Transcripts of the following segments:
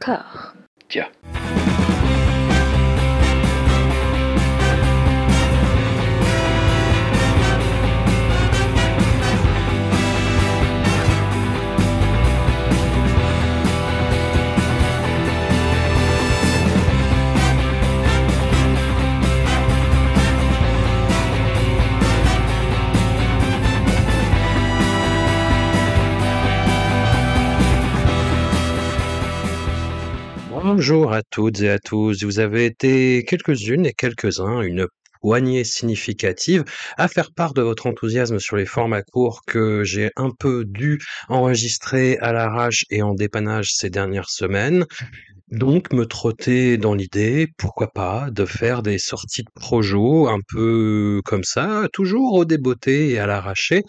壳 Bonjour à toutes et à tous. Vous avez été quelques-unes et quelques-uns, une poignée significative, à faire part de votre enthousiasme sur les formats courts que j'ai un peu dû enregistrer à l'arrache et en dépannage ces dernières semaines. Donc me trotter dans l'idée, pourquoi pas, de faire des sorties de projo un peu comme ça, toujours au débeauté et à l'arraché,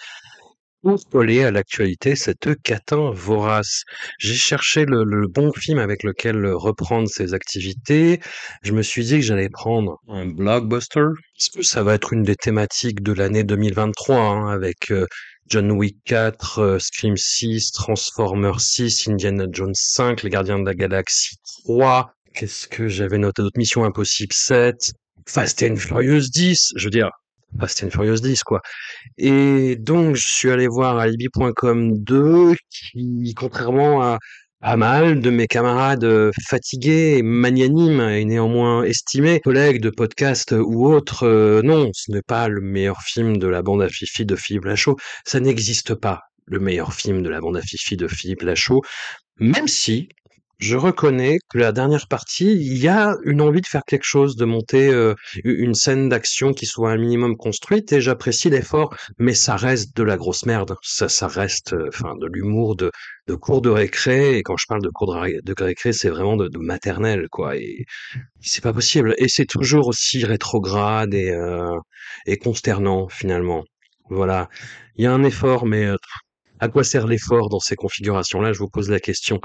pour coller à l'actualité cette catin vorace. J'ai cherché le, le bon film avec lequel reprendre ces activités. Je me suis dit que j'allais prendre un blockbuster. Parce que ça va être une des thématiques de l'année 2023, hein, avec euh, John Wick 4, euh, Scream 6, Transformers 6, Indiana Jones 5, Les Gardiens de la Galaxie 3. Qu'est-ce que j'avais noté d'autres Mission Impossible 7, Fast and Furious 10. Je veux dire, Fast and Furious 10, quoi. Et donc, je suis allé voir alibi.com 2, qui, contrairement à pas mal de mes camarades euh, fatigués magnanimes et néanmoins estimés, collègues de podcast ou autres, euh, non, ce n'est pas le meilleur film de la bande à Fifi de Philippe Lachaud. Ça n'existe pas, le meilleur film de la bande à Fifi de Philippe Lachaud. Même si, je reconnais que la dernière partie, il y a une envie de faire quelque chose, de monter euh, une scène d'action qui soit un minimum construite, et j'apprécie l'effort, mais ça reste de la grosse merde. Ça, ça reste, euh, enfin, de l'humour de, cours de récré, et quand je parle de cours de, ré- de récré, c'est vraiment de, de maternelle, quoi. Et c'est pas possible. Et c'est toujours aussi rétrograde et, euh, et consternant, finalement. Voilà. Il y a un effort, mais euh, à quoi sert l'effort dans ces configurations-là? Je vous pose la question.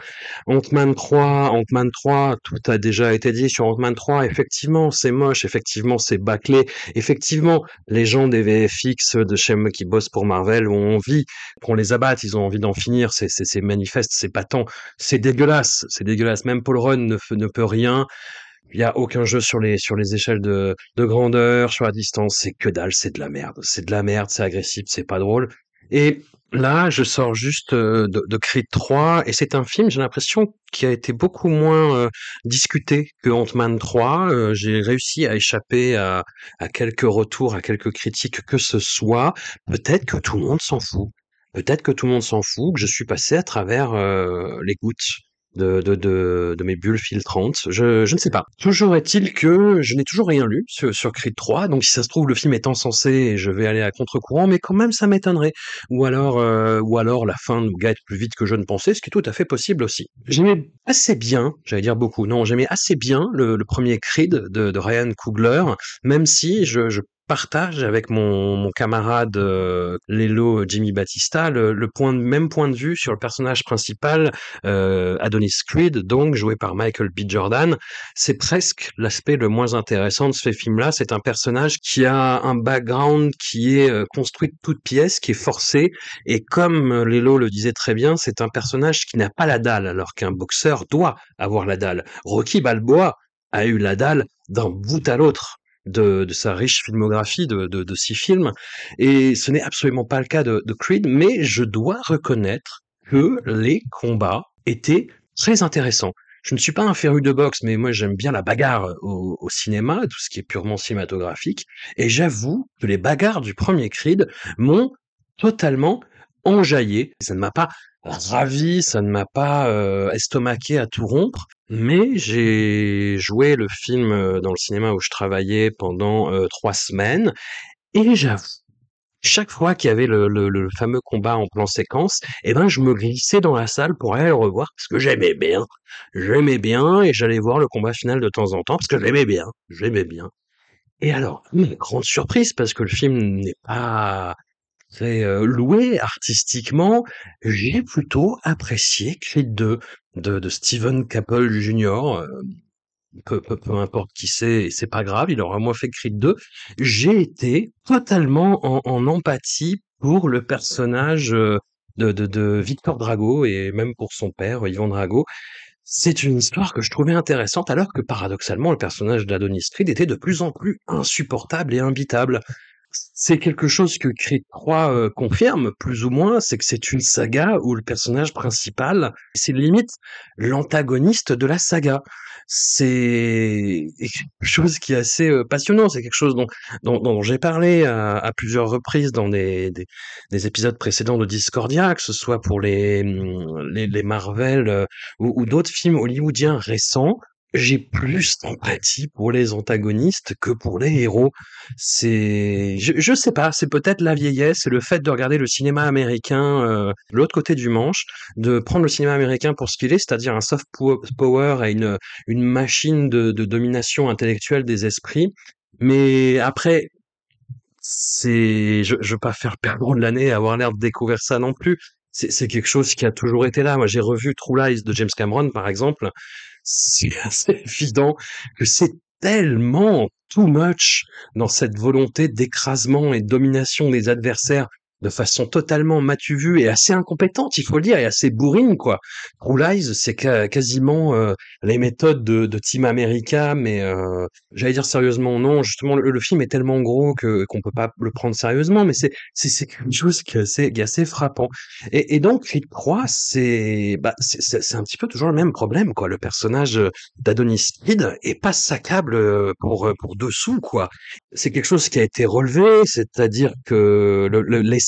Ant-Man 3, Ant-Man 3, tout a déjà été dit sur Ant-Man 3. Effectivement, c'est moche. Effectivement, c'est bâclé. Effectivement, les gens des VFX de chez qui bossent pour Marvel ont envie qu'on les abatte. Ils ont envie d'en finir. C'est, manifeste, c'est patent. C'est dégueulasse. C'est dégueulasse. Même Paul Rudd ne, ne peut rien. Il y a aucun jeu sur les sur les échelles de, de grandeur, sur la distance. C'est que dalle. C'est de la merde. C'est de la merde. C'est agressif. C'est pas drôle. Et là, je sors juste euh, de, de Creed 3 et c'est un film, j'ai l'impression, qui a été beaucoup moins euh, discuté que Ant-Man 3. Euh, j'ai réussi à échapper à, quelques retours, à quelques critiques que ce soit. Peut-être que tout le monde s'en fout. Peut-être que tout le monde s'en fout, que je suis passé à travers les gouttes de, de, de, mes bulles filtrantes. Je, je ne sais pas. Toujours est-il que je n'ai toujours rien lu sur, sur Creed 3, donc si ça se trouve, le film est encensé, je vais aller à contre-courant, mais quand même, ça m'étonnerait. Ou alors, euh, ou alors la fin nous guette plus vite que je ne pensais, ce qui est tout à fait possible aussi. J'aimais assez bien, j'allais dire beaucoup, non, j'aimais assez bien le, premier Creed de, Ryan Coogler, même si je partage avec mon, camarade euh, Lelo Jimmy Batista le, même point de vue sur le personnage principal euh, Adonis Creed, donc joué par Michael B. Jordan. C'est presque l'aspect le moins intéressant de ce film-là. C'est un personnage qui a un background qui est euh, construit de toutes pièces, qui est forcé, et comme euh, Lelo le disait très bien, c'est un personnage qui n'a pas la dalle, alors qu'un boxeur doit avoir la dalle. Rocky Balboa a eu la dalle d'un bout à l'autre de, de sa riche filmographie de, de, de six films, et ce n'est absolument pas le cas de, Creed, mais je dois reconnaître que les combats étaient très intéressants. Je ne suis pas un féru de boxe, mais moi j'aime bien la bagarre au, au cinéma, tout ce qui est purement cinématographique, et j'avoue que les bagarres du premier Creed m'ont totalement enjaillé. Ça ne m'a pas ravi, ça ne m'a pas euh, estomaqué à tout rompre, mais j'ai joué le film euh, dans le cinéma où je travaillais pendant euh, trois semaines, et j'avoue, chaque fois qu'il y avait le, le, le fameux combat en plan séquence, eh ben je me glissais dans la salle pour aller le revoir parce que j'aimais bien, j'aimais bien, et j'allais voir le combat final de temps en temps parce que j'aimais bien, j'aimais bien. Et alors, grande surprise, parce que le film n'est pas très euh, loué artistiquement, j'ai plutôt apprécié Creed 2 de, de Steven Caple Jr. euh, peu, peu, peu importe qui c'est, c'est pas grave, il aura moins fait Creed 2. J'ai été totalement en, empathie pour le personnage euh, de, Victor Drago et même pour son père, Yvan Drago. C'est une histoire que je trouvais intéressante alors que paradoxalement le personnage d'Adonis Creed était de plus en plus insupportable et imbitable. C'est quelque chose que Creed 3 euh, confirme plus ou moins, c'est que c'est une saga où le personnage principal, c'est limite l'antagoniste de la saga. C'est quelque chose qui est assez euh, passionnant, c'est quelque chose dont, dont, j'ai parlé à, plusieurs reprises dans des, des, des, épisodes précédents de Discordia, que ce soit pour les, les, les Marvel euh, ou d'autres films hollywoodiens récents j'ai plus d'empathie pour les antagonistes que pour les héros. C'est, je, je sais pas, c'est peut-être la vieillesse, c'est le fait de regarder le cinéma américain euh, de l'autre côté du manche, de prendre le cinéma américain pour ce qu'il est, c'est-à-dire un soft power et une, une machine de, de domination intellectuelle des esprits. Mais après, c'est, je, je veux pas faire perdre de l'année à avoir l'air de découvrir ça non plus. C'est quelque chose qui a toujours été là. Moi, j'ai revu True Lies de James Cameron, par exemple c'est assez évident que c'est tellement too much dans cette volonté d'écrasement et de domination des adversaires de façon totalement matu vue et assez incompétente, il faut le dire, et assez bourrine, quoi. True Lies, c'est quasiment euh, les méthodes de, de Team America, mais euh, j'allais dire sérieusement non. Justement, le, film est tellement gros que qu'on peut pas le prendre sérieusement, mais c'est c'est quelque chose qui est assez, qui frappant. Et, donc, Creed 3, c'est bah c'est un petit peu toujours le même problème, quoi. Le personnage d'Adonis Creed est pas saccable euh, pour pour dessous, quoi. C'est quelque chose qui a été relevé, c'est-à-dire que le, le, les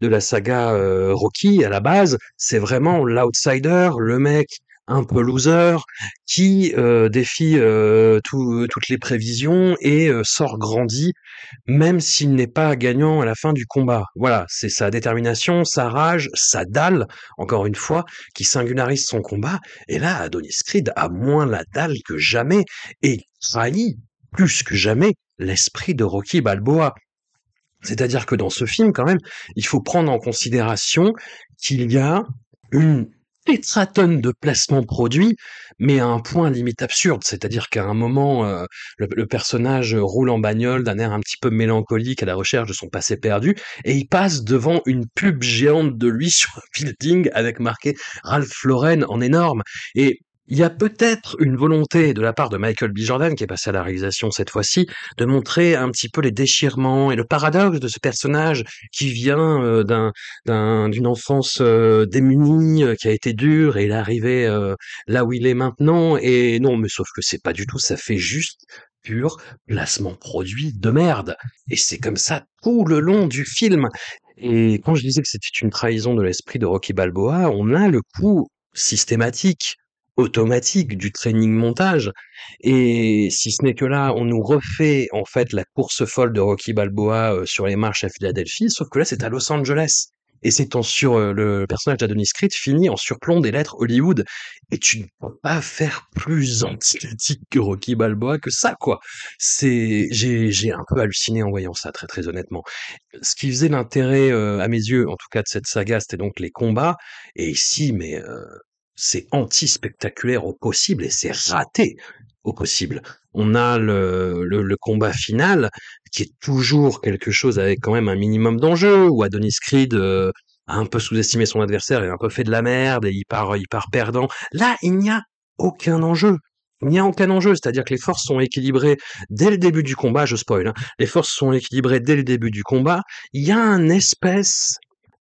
de la saga euh, Rocky à la base, c'est vraiment l'outsider, le mec un peu loser qui euh, défie euh, tout, toutes les prévisions et sort grandi même s'il n'est pas gagnant à la fin du combat. Voilà, c'est sa détermination, sa rage, sa dalle, encore une fois, qui singularise son combat. Et là, Adonis Creed a moins la dalle que jamais et trahit plus que jamais l'esprit de Rocky Balboa. C'est-à-dire que dans ce film, quand même, il faut prendre en considération qu'il y a une tétratonne de placements produits, mais à un point limite absurde. C'est-à-dire qu'à un moment, euh, le, le, personnage roule en bagnole d'un air un petit peu mélancolique à la recherche de son passé perdu, et il passe devant une pub géante de lui sur un building avec marqué Ralph Lauren en énorme. Et il y a peut-être une volonté de la part de Michael B. Jordan, qui est passé à la réalisation cette fois-ci, de montrer un petit peu les déchirements et le paradoxe de ce personnage qui vient euh, d'un, d'un, d'une enfance euh, démunie, euh, qui a été dure, et il est arrivé là où il est maintenant. Et non, mais sauf que c'est pas du tout, ça fait juste pur placement produit de merde. Et c'est comme ça tout le long du film. Et quand je disais que c'était une trahison de l'esprit de Rocky Balboa, on a le coup systématique automatique du training montage. Et si ce n'est que là, on nous refait en fait la course folle de Rocky Balboa euh, sur les marches à Philadelphie, sauf que là c'est à Los Angeles. Et c'est en sur euh, le personnage d'Adonis Creed finit en surplomb des lettres Hollywood. Et tu ne peux pas faire plus antiéthique que Rocky Balboa que ça, quoi. C'est, j'ai, j'ai un peu halluciné en voyant ça, très très honnêtement. Ce qui faisait l'intérêt, euh, à mes yeux, en tout cas de cette saga, c'était donc les combats. Et ici, mais euh, c'est anti-spectaculaire au possible et c'est raté au possible. On a le, le, le, combat final qui est toujours quelque chose avec quand même un minimum d'enjeu où Adonis Creed euh, a un peu sous-estimé son adversaire et un peu fait de la merde et il part, il part perdant. Là, il n'y a aucun enjeu. Il n'y a aucun enjeu, c'est-à-dire que les forces sont équilibrées dès le début du combat, je spoil, hein, les forces sont équilibrées dès le début du combat, il y a un espèce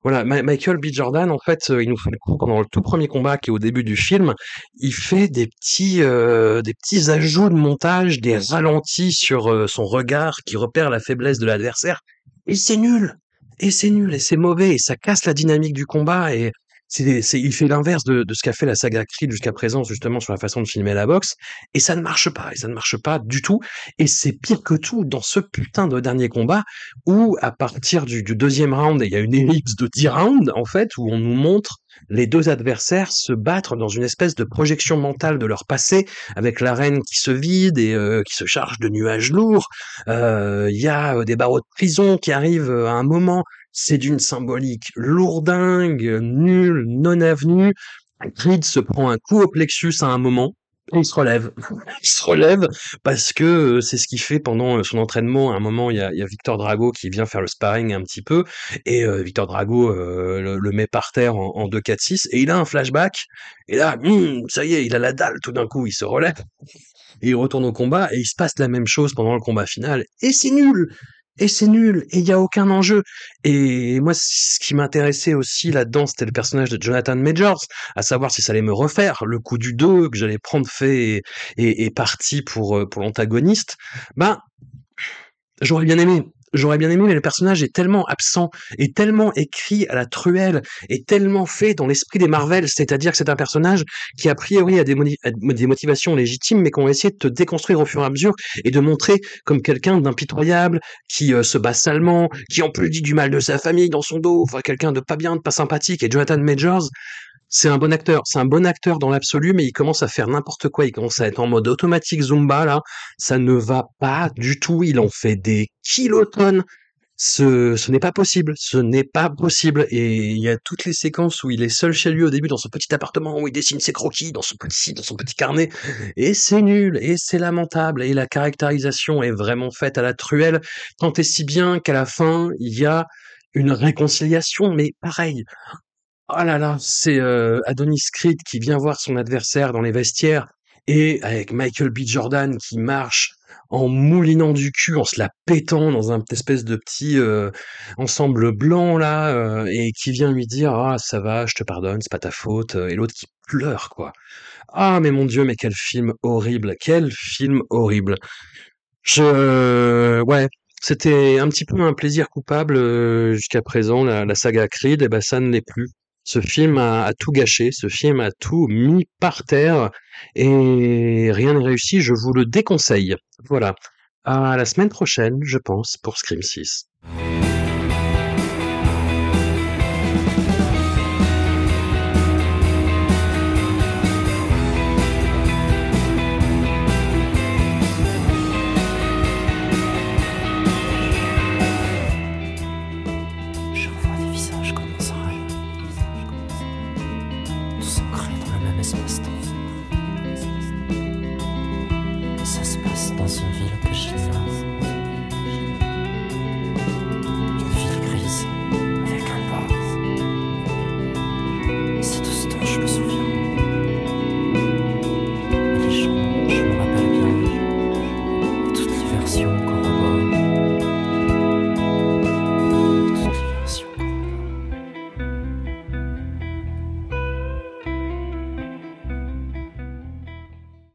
voilà, Michael B. Jordan, en fait, euh, il nous fait le coup pendant le tout premier combat qui est au début du film. Il fait des petits, euh, des petits ajouts de montage, des ralentis sur euh, son regard qui repère la faiblesse de l'adversaire. Et c'est nul. Et c'est nul. Et c'est mauvais. Et ça casse la dynamique du combat. Et c'est, c'est, il fait l'inverse de, de ce qu'a fait la saga Creed jusqu'à présent, justement, sur la façon de filmer la boxe. Et ça ne marche pas. Et ça ne marche pas du tout. Et c'est pire que tout dans ce putain de dernier combat où, à partir du, du deuxième round, il y a une ellipse de 10 rounds, en fait, où on nous montre les deux adversaires se battre dans une espèce de projection mentale de leur passé, avec l'arène qui se vide et euh, qui se charge de nuages lourds. Il euh, y a des barreaux de prison qui arrivent à un moment c'est d'une symbolique lourdingue, nulle, non avenue. Creed se prend un coup au plexus à un moment, Et il se relève. Il se relève parce que, heu, c'est ce qu'il fait pendant, heu, son entraînement. À un moment, il y a Victor Drago qui vient faire le sparring un petit peu et heu, Victor Drago, le met par terre en en 2-4-6 et il a un flashback et là, mmh, ça y est, il a la dalle tout d'un coup, il se relève et il retourne au combat et il se passe la même chose pendant le combat final et c'est nul! Et c'est nul! Et il y a aucun enjeu! Et moi, ce qui m'intéressait aussi là-dedans, c'était le personnage de Jonathan Majors, à savoir si ça allait me refaire le coup du dos que j'allais prendre fait et et parti pour, heu, pour l'antagoniste. Ben, j'aurais bien aimé. J'aurais bien aimé, mais le personnage est tellement absent, est tellement écrit à la truelle, est tellement fait dans l'esprit des Marvel, c'est-à-dire que c'est un personnage qui a priori a des, des motivations légitimes, mais qu'on va essayer de te déconstruire au fur et à mesure et de montrer comme quelqu'un d'impitoyable, qui euh, se bat salement, qui en plus dit du mal de sa famille dans son dos, enfin quelqu'un de pas bien, de pas sympathique. Et Jonathan Majors, c'est un bon acteur, c'est un bon acteur dans l'absolu, mais il commence à faire n'importe quoi, il commence à être en mode automatique Zumba, là, ça ne va pas du tout, il en fait des kilotonnes, ce, ce n'est pas possible, ce n'est pas possible, et il y a toutes les séquences où il est seul chez lui au début dans son petit appartement, où il dessine ses croquis dans son petit, dans son petit carnet, et c'est nul, et c'est lamentable, et la caractérisation est vraiment faite à la truelle, tant et si bien qu'à la fin, il y a une réconciliation, mais pareil, Oh là là, c'est, heu, Adonis Creed qui vient voir son adversaire dans les vestiaires et avec Michael B. Jordan qui marche en moulinant du cul, en se la pétant dans un espèce de petit, heu, ensemble blanc là, heu et qui vient lui dire: «Ah ça va, je te pardonne, c'est pas ta faute», et l'autre qui pleure quoi. Ah mais mon Dieu, mais quel film horrible, quel film horrible. Je ouais, c'était un petit peu un plaisir coupable, jusqu'à présent la la saga Creed et bah, ça ne l'est plus. Ce film a tout gâché, ce film a tout mis par terre et rien n'est réussi, je vous le déconseille. Voilà. À la semaine prochaine, je pense, pour Scream 6.